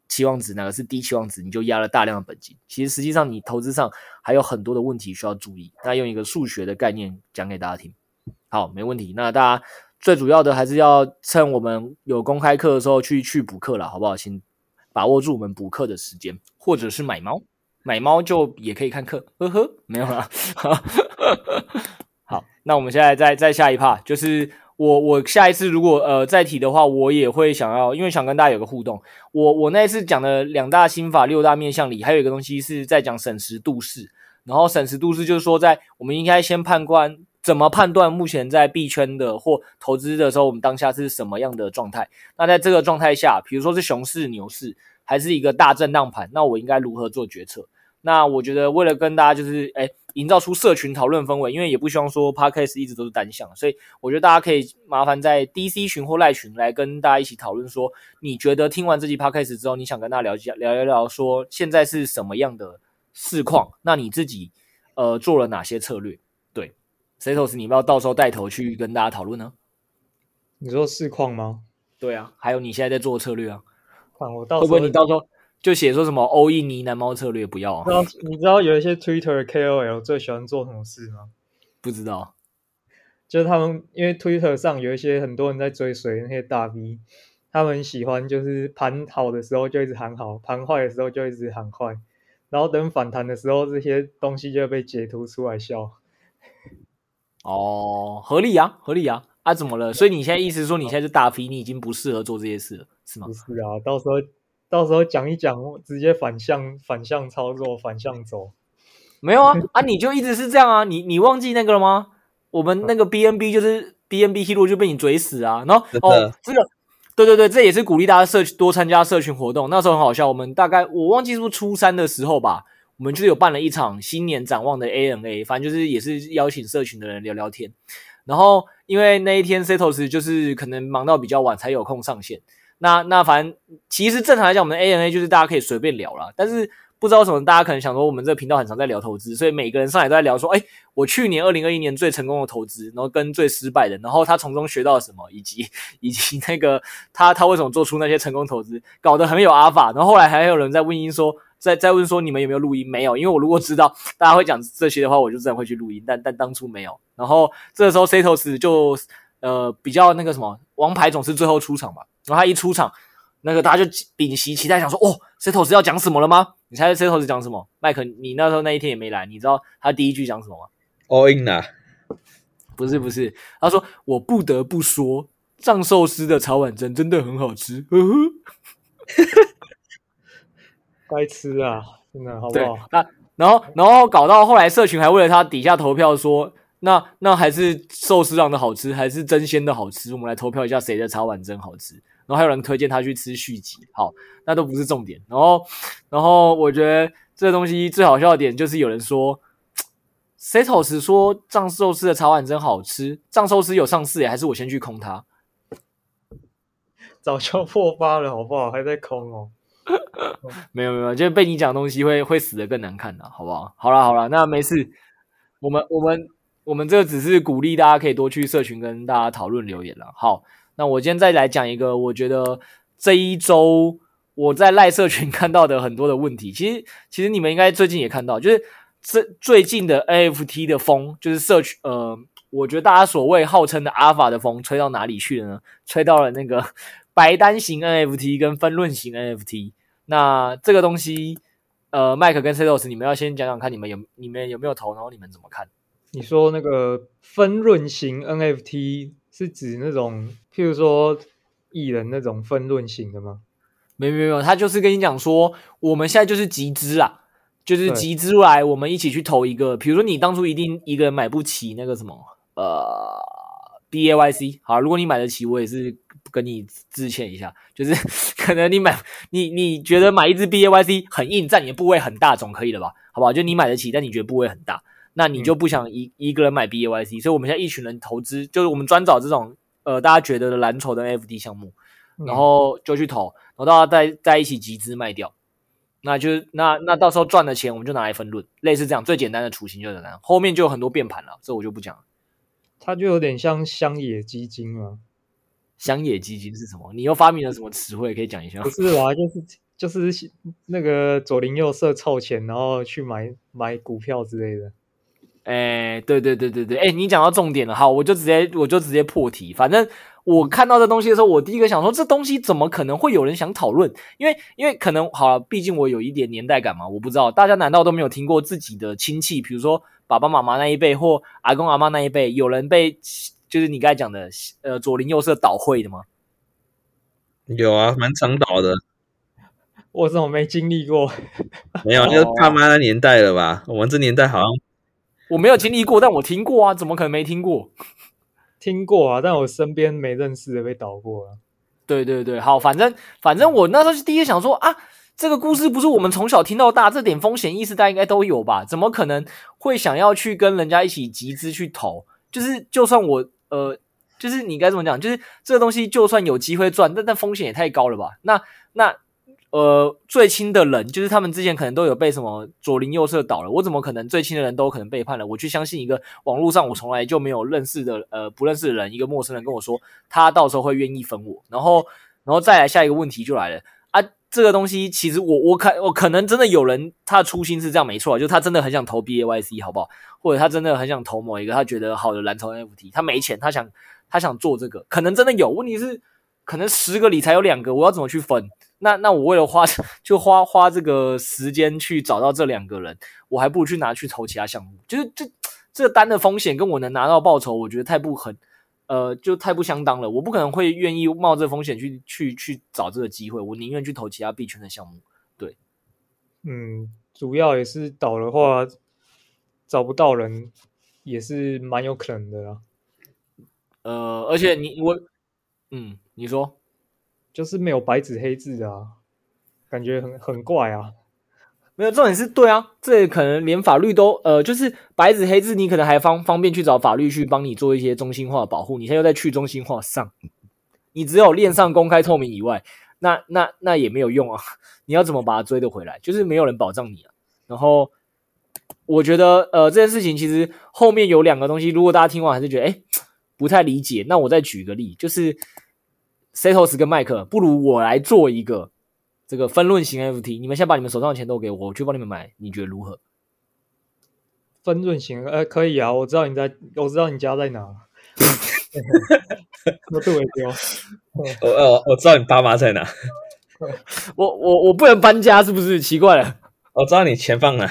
期望值哪个是低期望值，你就压了大量的本金。其实实际上你投资上还有很多的问题需要注意。那用一个数学的概念讲给大家听。好，没问题。那大家最主要的还是要趁我们有公开课的时候去去补课了，好不好？请把握住我们补课的时间，或者是买猫，买猫就也可以看课，呵呵，没有啦。好，那我们现在再再下一趴，就是我我下一次如果呃再提的话，我也会想要，因为想跟大家有个互动。我我那一次讲的两大心法六大面向里，还有一个东西是在讲审时度势，然后审时度势就是说，在我们应该先判断。怎么判断目前在币圈的或投资的时候，我们当下是什么样的状态？那在这个状态下，比如说是熊市、牛市，还是一个大震荡盘，那我应该如何做决策？那我觉得为了跟大家就是诶营造出社群讨论氛围，因为也不希望说 Podcast 一直都是单向，所以我觉得大家可以麻烦在 DC 群或赖群来跟大家一起讨论说，你觉得听完这期 Podcast 之后，你想跟大家聊一下聊一聊，说现在是什么样的市况？那你自己呃做了哪些策略对？Setos，你要不要到时候带头去跟大家讨论呢？你说市况吗？对啊，还有你现在在做策略啊？啊我到会不会你到时候就写说什么欧印尼男猫策略不要啊？你知道有一些 Twitter KOL 最喜欢做什么事吗？不知道，就是他们因为 Twitter 上有一些很多人在追随那些大 V，他们喜欢就是盘好的时候就一直喊好，盘坏的时候就一直喊坏，然后等反弹的时候这些东西就会被截图出来笑。哦，合理啊，合理啊，啊，怎么了？所以你现在意思说你现在是大批你已经不适合做这些事了，是吗？不是啊，到时候到时候讲一讲，直接反向反向操作，反向走。没有啊，啊，你就一直是这样啊，你你忘记那个了吗？我们那个 BNB 就是 BNB Hero 就被你嘴死啊，然后哦，这个，对对对，这也是鼓励大家社多参加社群活动。那时候很好笑，我们大概我忘记是不是初三的时候吧。我们就是有办了一场新年展望的 ANA，反正就是也是邀请社群的人聊聊天。然后因为那一天 Setos 就是可能忙到比较晚才有空上线。那那反正其实正常来讲，我们的 ANA 就是大家可以随便聊啦。但是不知道为什么，大家可能想说我们这个频道很常在聊投资，所以每个人上来都在聊说，哎，我去年二零二一年最成功的投资，然后跟最失败的，然后他从中学到了什么，以及 以及那个他他为什么做出那些成功投资，搞得很有阿法。然后后来还有人在问音说。再再问说你们有没有录音？没有，因为我如果知道大家会讲这些的话，我就自然会去录音。但但当初没有。然后这个时候 Setos 就呃比较那个什么，王牌总是最后出场嘛。然后他一出场，那个大家就屏息期待，想说哦，Setos 要讲什么了吗？你猜 Setos 讲什么？麦克，你那时候那一天也没来，你知道他第一句讲什么吗？All in 啊？不是不是，他说我不得不说，藏寿司的炒碗蒸真的很好吃。呵呵。该吃啊，真的好不好？那然后然后搞到后来，社群还为了他底下投票说，那那还是寿司郎的好吃，还是真鲜的好吃？我们来投票一下谁的茶碗蒸好吃。然后还有人推荐他去吃续集，好，那都不是重点。然后然后我觉得这个东西最好笑的点就是有人说，Setos 说藏寿司的茶碗蒸好吃，藏寿司有上市耶，还是我先去空它？早就破发了，好不好？还在空哦。没有没有，就是被你讲东西会会死得更难看的，好不好？好了好了，那没事。我们我们我们这个只是鼓励大家可以多去社群跟大家讨论留言了。好，那我今天再来讲一个，我觉得这一周我在赖社群看到的很多的问题。其实其实你们应该最近也看到，就是这最近的 NFT 的风，就是社群呃，我觉得大家所谓号称的 Alpha 的风吹到哪里去了呢？吹到了那个。白单型 NFT 跟分润型 NFT，那这个东西，呃，麦克跟 Setos，你们要先讲讲看，你们有你们有没有投，然后你们怎么看？你说那个分润型 NFT 是指那种，譬如说艺人那种分润型的吗？没有没有，他就是跟你讲说，我们现在就是集资啊，就是集资来，我们一起去投一个，比如说你当初一定一个人买不起那个什么，呃，BAYC，好，如果你买得起，我也是。跟你致歉一下，就是 可能你买你你觉得买一支 BAYC 很硬，占你的部位很大，总可以了吧？好不好？就你买得起，但你觉得部位很大，那你就不想一、嗯、一个人买 BAYC，所以我们现在一群人投资，就是我们专找这种呃大家觉得的蓝筹的 NFT 项目，然后就去投，然后大家在在一起集资卖掉，那就是那那到时候赚的钱我们就拿来分润，类似这样最简单的雏形就是这样，后面就有很多变盘了，这我就不讲了。它就有点像乡野基金啊。乡野基金是什么？你又发明了什么词汇？可以讲一下？不是啊，就是就是那个左邻右舍凑钱，然后去买买股票之类的。哎，对对对对对，哎，你讲到重点了，好，我就直接我就直接破题。反正我看到这东西的时候，我第一个想说，这东西怎么可能会有人想讨论？因为因为可能好了，毕竟我有一点年代感嘛，我不知道大家难道都没有听过自己的亲戚，比如说爸爸妈妈那一辈或阿公阿妈那一辈，有人被就是你刚才讲的呃左邻右舍倒会的吗？有啊，蛮常倒的。我怎么没经历过？没有，就是爸妈的年代了吧？我们这年代好像我没有经历过，但我听过啊，怎么可能没听过？听过啊，但我身边没认识的被倒过啊。对对对，好，反正反正我那时候就第一想说啊，这个故事不是我们从小听到大，这点风险意识大家应该都有吧？怎么可能会想要去跟人家一起集资去投？就是就算我呃，就是你该怎么讲？就是这个东西就算有机会赚，但但风险也太高了吧？那那。呃，最亲的人就是他们之前可能都有被什么左邻右舍倒了，我怎么可能最亲的人都可能背叛了？我去相信一个网络上我从来就没有认识的呃不认识的人，一个陌生人跟我说他到时候会愿意分我，然后然后再来下一个问题就来了，这个东西其实我我看我可能真的有人他的初心是这样没错，就他真的很想投 BAYC 好不好？或者他真的很想投某一个他觉得好的蓝筹 NFT，他没钱，他想他想做这个，可能真的有，问题是可能十个里才有两个，我要怎么去分？那那我为了花 就花花这个时间去找到这两个人，我还不如去拿去投其他项目。就是这这单的风险跟我能拿到报酬，我觉得太不很呃，就太不相当了。我不可能会愿意冒这个风险去去去找这个机会，我宁愿去投其他币圈的项目。对，嗯，主要也是倒的话找不到人，也是蛮有可能的啦。呃，而且你我嗯，你说。就是没有白纸黑字啊，感觉很很怪啊。没有重点是对啊，这可能连法律都呃，就是白纸黑字，你可能还方方便去找法律去帮你做一些中心化保护。你现在又在去中心化上，你只有链上公开透明以外，那那那也没有用啊。你要怎么把它追得回来？就是没有人保障你啊。然后我觉得呃，这件事情其实后面有两个东西，如果大家听完还是觉得诶不太理解，那我再举个例，就是。Setos 跟麦克，不如我来做一个这个分论型 NFT。你们先把你们手上的钱都给我，我去帮你们买，你觉得如何？分润型，呃，可以啊。我知道你在，我知道你家在哪。我对我丢。我呃，我知道你爸妈在哪。我我我不能搬家，是不是？奇怪了。我知道你钱放哪。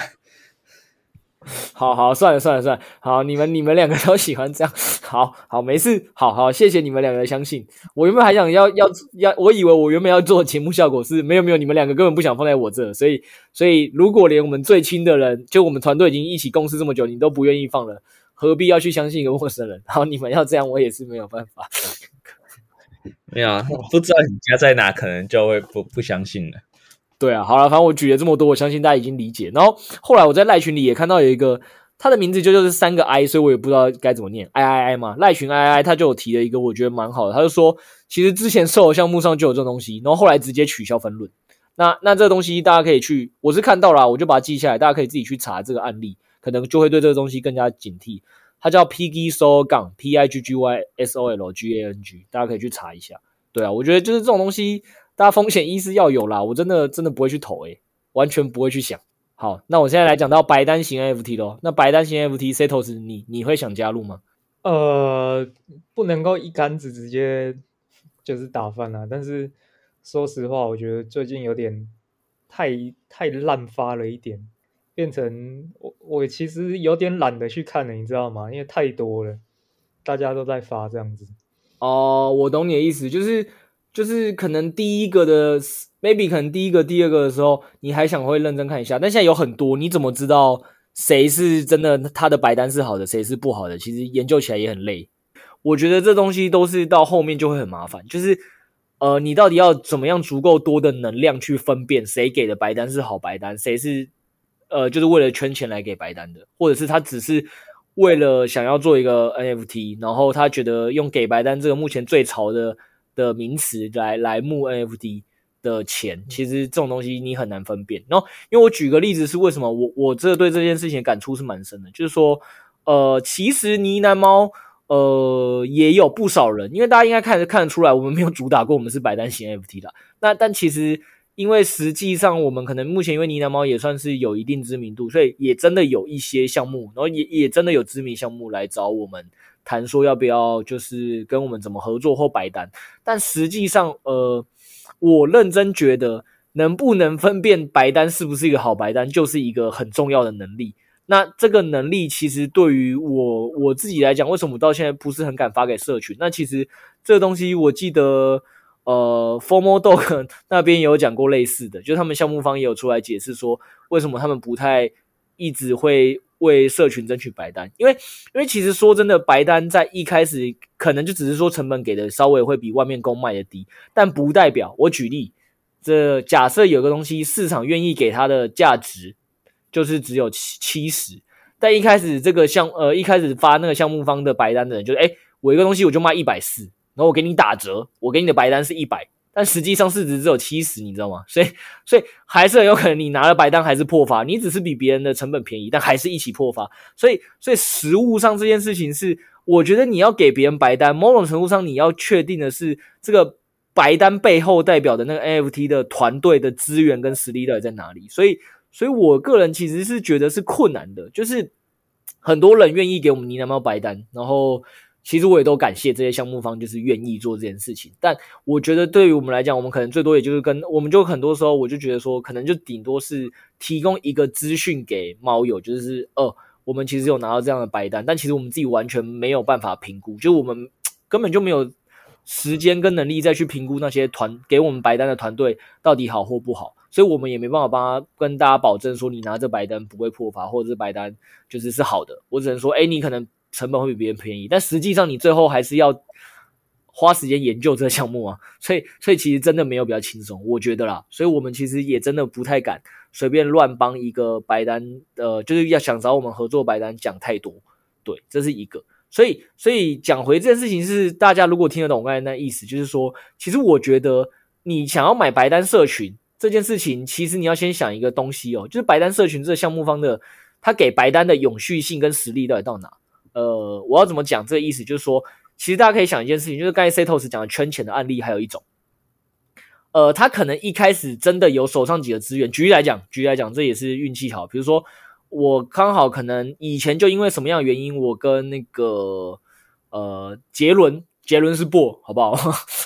好好，算了算了算了，好，你们你们两个 都喜欢这样，好好没事，好好谢谢你们两个相信。我原本还想要要要，我以为我原本要做节目效果是没有没有，你们两个根本不想放在我这，所以所以如果连我们最亲的人，就我们团队已经一起共事这么久，你都不愿意放了，何必要去相信一个陌生人？好，你们要这样，我也是没有办法。没有啊，不知道你家在哪，可能就会不不相信了。对啊，好了，反正我举了这么多，我相信大家已经理解。然后后来我在赖群里也看到有一个，他的名字就就是三个 I，所以我也不知道该怎么念，I I I 嘛，赖群 I I 他就有提了一个我觉得蛮好的，他就说其实之前售后项目上就有这种东西，然后后来直接取消分论。那那这个东西大家可以去，我是看到了，我就把它记下来，大家可以自己去查这个案例，可能就会对这个东西更加警惕。它叫 pgsong P I G G Y S O L G A N G，大家可以去查一下。对啊，我觉得就是这种东西。大家风险意识要有啦，我真的真的不会去投诶、欸，完全不会去想。好，那我现在来讲到白单型 NFT 咯。那白单型 NFT Setos，你你会想加入吗？呃，不能够一竿子直接就是打翻啦。但是说实话，我觉得最近有点太太滥发了一点，变成我我其实有点懒得去看了，你知道吗？因为太多了，大家都在发这样子。哦，我懂你的意思，就是。就是可能第一个的，maybe 可能第一个、第二个的时候，你还想会认真看一下，但现在有很多，你怎么知道谁是真的？他的白单是好的，谁是不好的？其实研究起来也很累。我觉得这东西都是到后面就会很麻烦，就是呃，你到底要怎么样足够多的能量去分辨谁给的白单是好白单，谁是呃就是为了圈钱来给白单的，或者是他只是为了想要做一个 NFT，然后他觉得用给白单这个目前最潮的。的名词来来募 NFT 的钱，其实这种东西你很难分辨。然后，因为我举个例子是为什么我我这对这件事情的感触是蛮深的，就是说，呃，其实呢喃猫呃也有不少人，因为大家应该看得看得出来，我们没有主打过我们是白单型 NFT 的。那但其实因为实际上我们可能目前因为呢喃猫也算是有一定知名度，所以也真的有一些项目，然后也也真的有知名项目来找我们谈说要不要就是跟我们怎么合作或白单。但实际上，呃，我认真觉得能不能分辨白单是不是一个好白单，就是一个很重要的能力。那这个能力其实对于我我自己来讲，为什么到现在不是很敢发给社群？那其实这东西我记得。呃，Formal Dog 那边也有讲过类似的，就他们项目方也有出来解释说，为什么他们不太一直会为社群争取白单，因为因为其实说真的，白单在一开始可能就只是说成本给的稍微会比外面公卖的低，但不代表我举例，这假设有个东西市场愿意给它的价值就是只有七七十，但一开始这个项呃一开始发那个项目方的白单的人就，就诶我一个东西我就卖一百四。然后我给你打折，我给你的白单是一百，但实际上市值只有七十，你知道吗？所以，所以还是很有可能你拿了白单还是破发，你只是比别人的成本便宜，但还是一起破发。所以，所以实物上这件事情是，我觉得你要给别人白单，某种程度上你要确定的是这个白单背后代表的那个 NFT 的团队的资源跟实力到底在哪里。所以，所以我个人其实是觉得是困难的，就是很多人愿意给我们呢喃猫白单，然后。其实我也都感谢这些项目方，就是愿意做这件事情。但我觉得对于我们来讲，我们可能最多也就是跟我们就很多时候，我就觉得说，可能就顶多是提供一个资讯给猫友，就是呃，我们其实有拿到这样的白单，但其实我们自己完全没有办法评估，就我们根本就没有时间跟能力再去评估那些团给我们白单的团队到底好或不好，所以我们也没办法帮他跟大家保证说，你拿这白单不会破发，或者是白单就是是好的。我只能说，哎，你可能。成本会比别人便宜，但实际上你最后还是要花时间研究这个项目啊，所以所以其实真的没有比较轻松，我觉得啦，所以我们其实也真的不太敢随便乱帮一个白单，呃，就是要想找我们合作白单讲太多，对，这是一个，所以所以讲回这件事情是大家如果听得懂我刚才那意思，就是说，其实我觉得你想要买白单社群这件事情，其实你要先想一个东西哦，就是白单社群这个项目方的他给白单的永续性跟实力到底到哪？呃，我要怎么讲这个意思？就是说，其实大家可以想一件事情，就是刚才 Setos 讲的圈钱的案例，还有一种，呃，他可能一开始真的有手上几个资源。举例来讲，举例来讲，这也是运气好。比如说，我刚好可能以前就因为什么样的原因，我跟那个呃杰伦，杰伦是 Bull，好不好？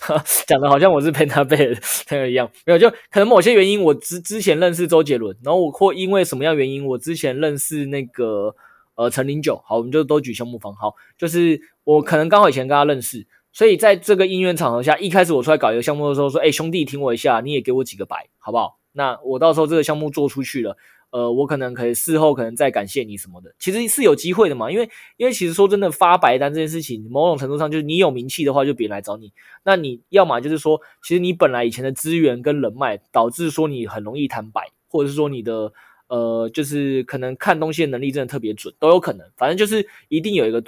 讲的好像我是 Pentabet 那个一样，没有，就可能某些原因，我之之前认识周杰伦，然后我或因为什么样原因，我之前认识那个。呃，陈零九，好，我们就都举项目方，好，就是我可能刚好以前跟他认识，所以在这个因缘场合下，一开始我出来搞一个项目的时候，说，哎，兄弟，听我一下，你也给我几个白，好不好？那我到时候这个项目做出去了，呃，我可能可以事后可能再感谢你什么的，其实是有机会的嘛，因为因为其实说真的，发白单这件事情，某种程度上就是你有名气的话，就别人来找你，那你要么就是说，其实你本来以前的资源跟人脉，导致说你很容易谈白，或者是说你的。呃，就是可能看东西的能力真的特别准，都有可能。反正就是一定有一个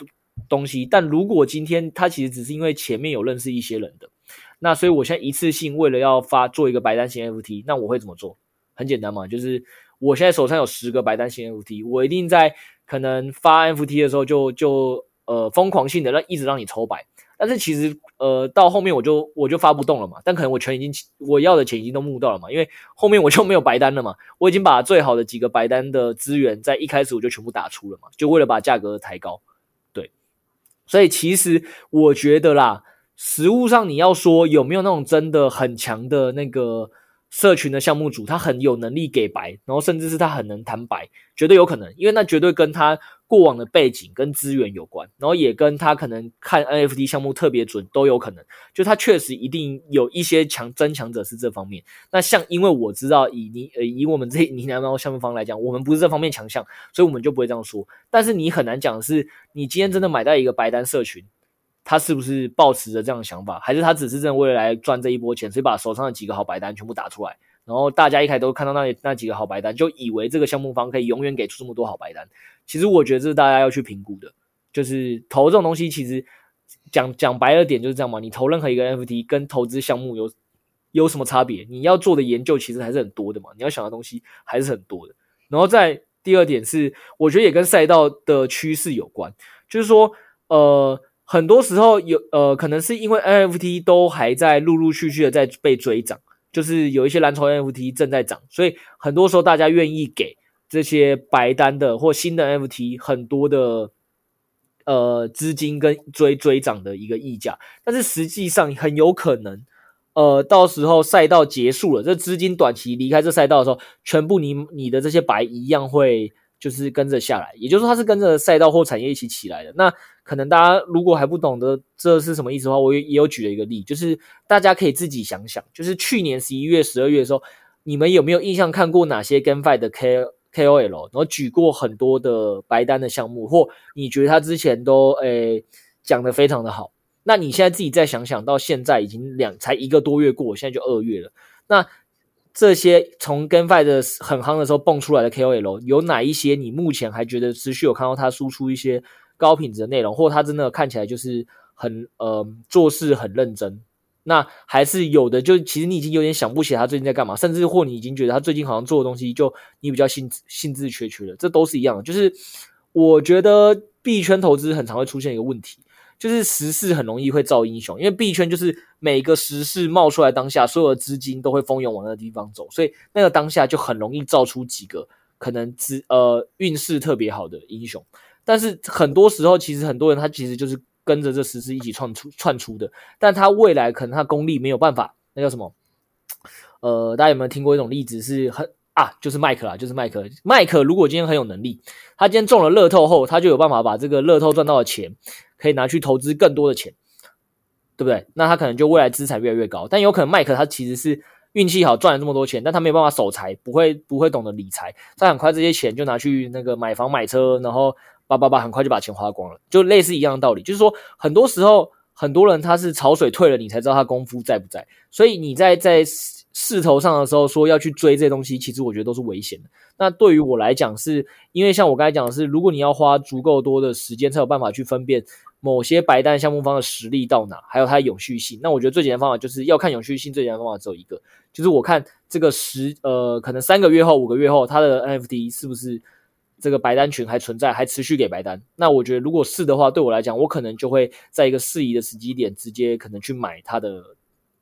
东西。但如果今天他其实只是因为前面有认识一些人的，那所以我现在一次性为了要发做一个白单型 FT，那我会怎么做？很简单嘛，就是我现在手上有十个白单型 FT，我一定在可能发 FT 的时候就就呃疯狂性的让一直让你抽白。但是其实，呃，到后面我就我就发不动了嘛。但可能我钱已经我要的钱已经都募到了嘛，因为后面我就没有白单了嘛。我已经把最好的几个白单的资源在一开始我就全部打出了嘛，就为了把价格抬高。对，所以其实我觉得啦，实物上你要说有没有那种真的很强的那个。社群的项目组，他很有能力给白，然后甚至是他很能谈白，绝对有可能，因为那绝对跟他过往的背景跟资源有关，然后也跟他可能看 NFT 项目特别准都有可能，就他确实一定有一些强争强者是这方面。那像因为我知道以你呃以我们这呢喃猫项目方来讲，我们不是这方面强项，所以我们就不会这样说。但是你很难讲的是，你今天真的买到一个白单社群。他是不是抱持着这样的想法，还是他只是真的为了来赚这一波钱，所以把手上的几个好白单全部打出来，然后大家一开始都看到那那几个好白单，就以为这个项目方可以永远给出这么多好白单。其实我觉得这是大家要去评估的，就是投这种东西，其实讲讲白了点就是这样嘛。你投任何一个 NFT 跟投资项目有有什么差别？你要做的研究其实还是很多的嘛，你要想的东西还是很多的。然后在第二点是，我觉得也跟赛道的趋势有关，就是说，呃。很多时候有呃，可能是因为 NFT 都还在陆陆续续的在被追涨，就是有一些蓝筹 NFT 正在涨，所以很多时候大家愿意给这些白单的或新的 FT 很多的呃资金跟追追涨的一个溢价，但是实际上很有可能，呃，到时候赛道结束了，这资金短期离开这赛道的时候，全部你你的这些白一样会就是跟着下来，也就是说它是跟着赛道或产业一起起来的。那可能大家如果还不懂得这是什么意思的话，我也有举了一个例，就是大家可以自己想想，就是去年十一月、十二月的时候，你们有没有印象看过哪些 GameFi 的 K KOL，然后举过很多的白单的项目，或你觉得他之前都诶讲得非常的好，那你现在自己再想想，到现在已经两才一个多月过，现在就二月了，那这些从 GameFi 的很夯的时候蹦出来的 KOL，有哪一些你目前还觉得持续有看到他输出一些？高品质的内容，或他真的看起来就是很呃做事很认真，那还是有的。就其实你已经有点想不起他最近在干嘛，甚至或你已经觉得他最近好像做的东西就你比较兴致兴致缺缺的，这都是一样的。就是我觉得币圈投资很常会出现一个问题，就是时势很容易会造英雄，因为币圈就是每个时势冒出来当下，所有的资金都会蜂拥往那个地方走，所以那个当下就很容易造出几个可能资呃运势特别好的英雄。但是很多时候，其实很多人他其实就是跟着这时势一起窜出窜出的，但他未来可能他功力没有办法，那叫什么？呃，大家有没有听过一种例子？是很啊，就是麦克啦，就是麦克。麦克如果今天很有能力，他今天中了乐透后，他就有办法把这个乐透赚到的钱，可以拿去投资更多的钱，对不对？那他可能就未来资产越来越高。但有可能麦克他其实是运气好赚了这么多钱，但他没有办法守财，不会不会懂得理财，他很快这些钱就拿去那个买房买车，然后。叭叭叭，很快就把钱花光了，就类似一样的道理。就是说，很多时候很多人他是潮水退了，你才知道他功夫在不在。所以你在在势头上的时候说要去追这些东西，其实我觉得都是危险的。那对于我来讲，是因为像我刚才讲的是，如果你要花足够多的时间才有办法去分辨某些白单项目方的实力到哪，还有它的永续性。那我觉得最简单方法就是要看永续性，最简单方法只有一个，就是我看这个十呃，可能三个月后、五个月后，它的 NFT 是不是。这个白单群还存在，还持续给白单。那我觉得，如果是的话，对我来讲，我可能就会在一个适宜的时机点，直接可能去买它的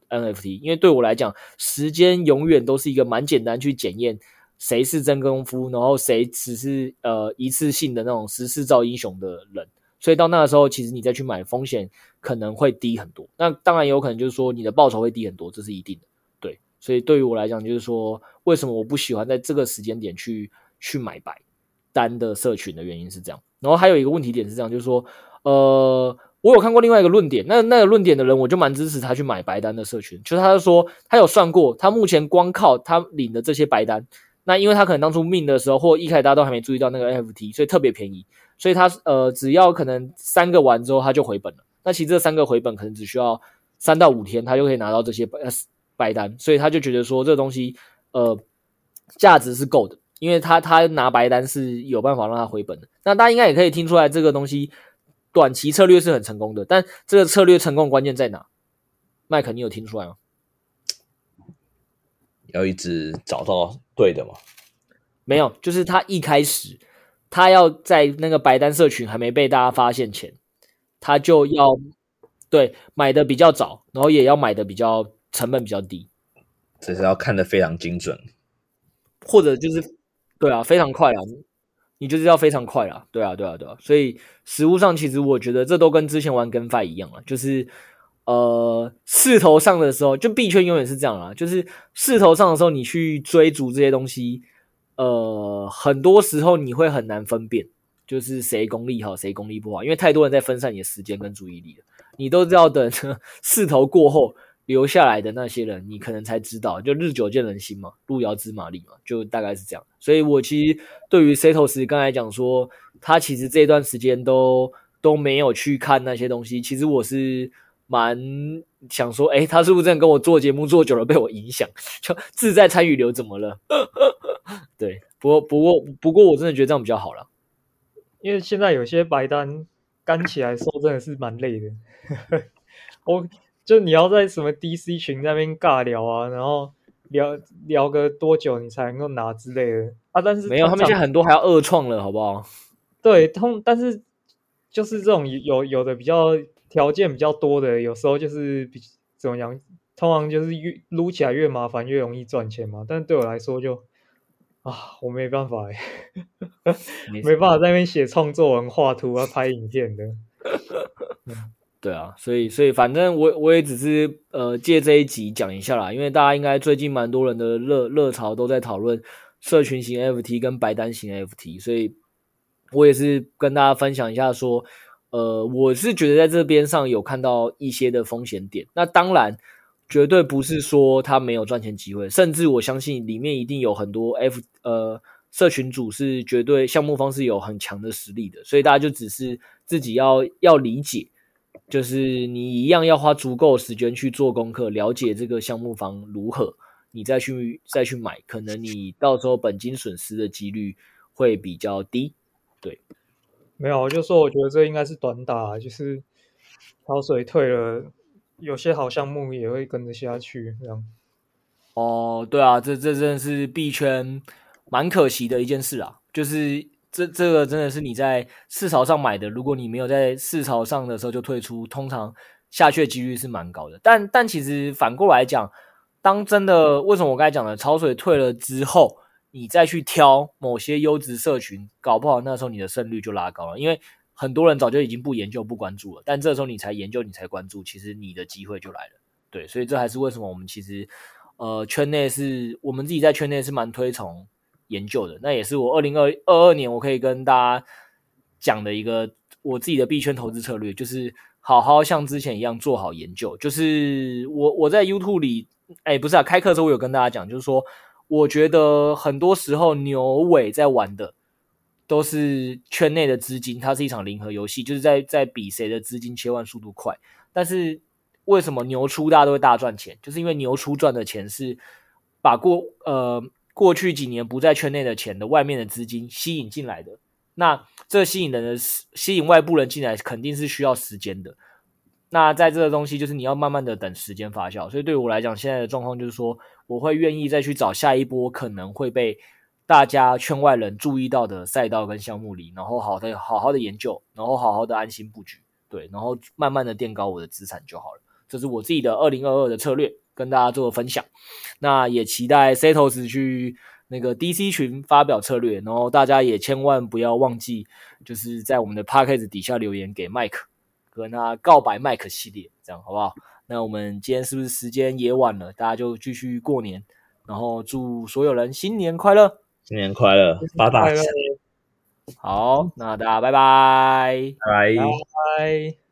NFT。因为对我来讲，时间永远都是一个蛮简单去检验谁是真功夫，然后谁只是呃一次性的那种十四造英雄的人。所以到那个时候，其实你再去买，风险可能会低很多。那当然有可能就是说你的报酬会低很多，这是一定的。对，所以对于我来讲，就是说为什么我不喜欢在这个时间点去去买白。单的社群的原因是这样，然后还有一个问题点是这样，就是说，呃，我有看过另外一个论点，那那个论点的人，我就蛮支持他去买白单的社群，就是他就说他有算过，他目前光靠他领的这些白单，那因为他可能当初命的时候，或一开大家都还没注意到那个 NFT，所以特别便宜，所以他呃只要可能三个完之后他就回本了，那其实这三个回本可能只需要三到五天，他就可以拿到这些白白单，所以他就觉得说这东西呃价值是够的。因为他他拿白单是有办法让他回本的，那大家应该也可以听出来，这个东西短期策略是很成功的。但这个策略成功关键在哪？麦克，你有听出来吗？要一直找到对的吗？没有，就是他一开始他要在那个白单社群还没被大家发现前，他就要对买的比较早，然后也要买的比较成本比较低，这是要看的非常精准，或者就是。对啊，非常快啊！你就是要非常快啊！对啊，对啊，对啊！所以实物上，其实我觉得这都跟之前玩跟发一样啊，就是呃势头上的时候，就币圈永远是这样啊，就是势头上的时候，你去追逐这些东西，呃，很多时候你会很难分辨，就是谁功力好，谁功力不好，因为太多人在分散你的时间跟注意力了。你都知道等 势头过后。留下来的那些人，你可能才知道，就日久见人心嘛，路遥知马力嘛，就大概是这样。所以我其实对于 Setos 刚才讲说，他其实这段时间都都没有去看那些东西，其实我是蛮想说，诶，他是不是真的跟我做节目做久了被我影响，就自在参与流怎么了？对，不过不过不过我真的觉得这样比较好了，因为现在有些白单干起来说真的是蛮累的，我。就你要在什么 DC 群那边尬聊啊，然后聊聊个多久你才能够拿之类的啊？但是没有，他们现在很多还要二创了，好不好？对，通但是就是这种有有的比较条件比较多的，有时候就是比怎么样，通常就是越撸起来越麻烦，越容易赚钱嘛。但是对我来说就啊，我没办法 没办法在那边写创作文、画图啊、拍影片的。对啊，所以所以反正我我也只是呃借这一集讲一下啦，因为大家应该最近蛮多人的热热潮都在讨论社群型 FT 跟白单型 FT，所以我也是跟大家分享一下说，呃，我是觉得在这边上有看到一些的风险点，那当然。绝对不是说他没有赚钱机会，甚至我相信里面一定有很多 F 呃社群主是绝对项目方是有很强的实力的，所以大家就只是自己要要理解，就是你一样要花足够时间去做功课，了解这个项目方如何，你再去再去买，可能你到时候本金损失的几率会比较低。对，没有，我就说我觉得这应该是短打，就是潮水退了。有些好项目也会跟着下去，这样。哦，对啊，这这真的是币圈蛮可惜的一件事啊。就是这这个真的是你在市场上买的，如果你没有在市场上的时候就退出，通常下去的几率是蛮高的。但但其实反过来讲，当真的为什么我刚才讲的潮水退了之后，你再去挑某些优质社群，搞不好那时候你的胜率就拉高了，因为。很多人早就已经不研究、不关注了，但这时候你才研究、你才关注，其实你的机会就来了。对，所以这还是为什么我们其实，呃，圈内是我们自己在圈内是蛮推崇研究的。那也是我二零二二二年我可以跟大家讲的一个我自己的币圈投资策略，就是好好像之前一样做好研究。就是我我在 YouTube 里，哎，不是啊，开课的时候我有跟大家讲，就是说我觉得很多时候牛尾在玩的。都是圈内的资金，它是一场零和游戏，就是在在比谁的资金切换速度快。但是为什么牛出大家都会大赚钱？就是因为牛出赚的钱是把过呃过去几年不在圈内的钱的外面的资金吸引进来的。那这吸引人的吸引外部人进来，肯定是需要时间的。那在这个东西，就是你要慢慢的等时间发酵。所以对我来讲，现在的状况就是说，我会愿意再去找下一波可能会被。大家圈外人注意到的赛道跟项目里，然后好的好好的研究，然后好好的安心布局，对，然后慢慢的垫高我的资产就好了。这是我自己的二零二二的策略，跟大家做分享。那也期待 Setos 去那个 DC 群发表策略，然后大家也千万不要忘记，就是在我们的 p a c k a g e 底下留言给 Mike，跟他告白 Mike 系列，这样好不好？那我们今天是不是时间也晚了？大家就继续过年，然后祝所有人新年快乐。新年快乐，发大财！好，那大家拜拜，拜拜。拜拜。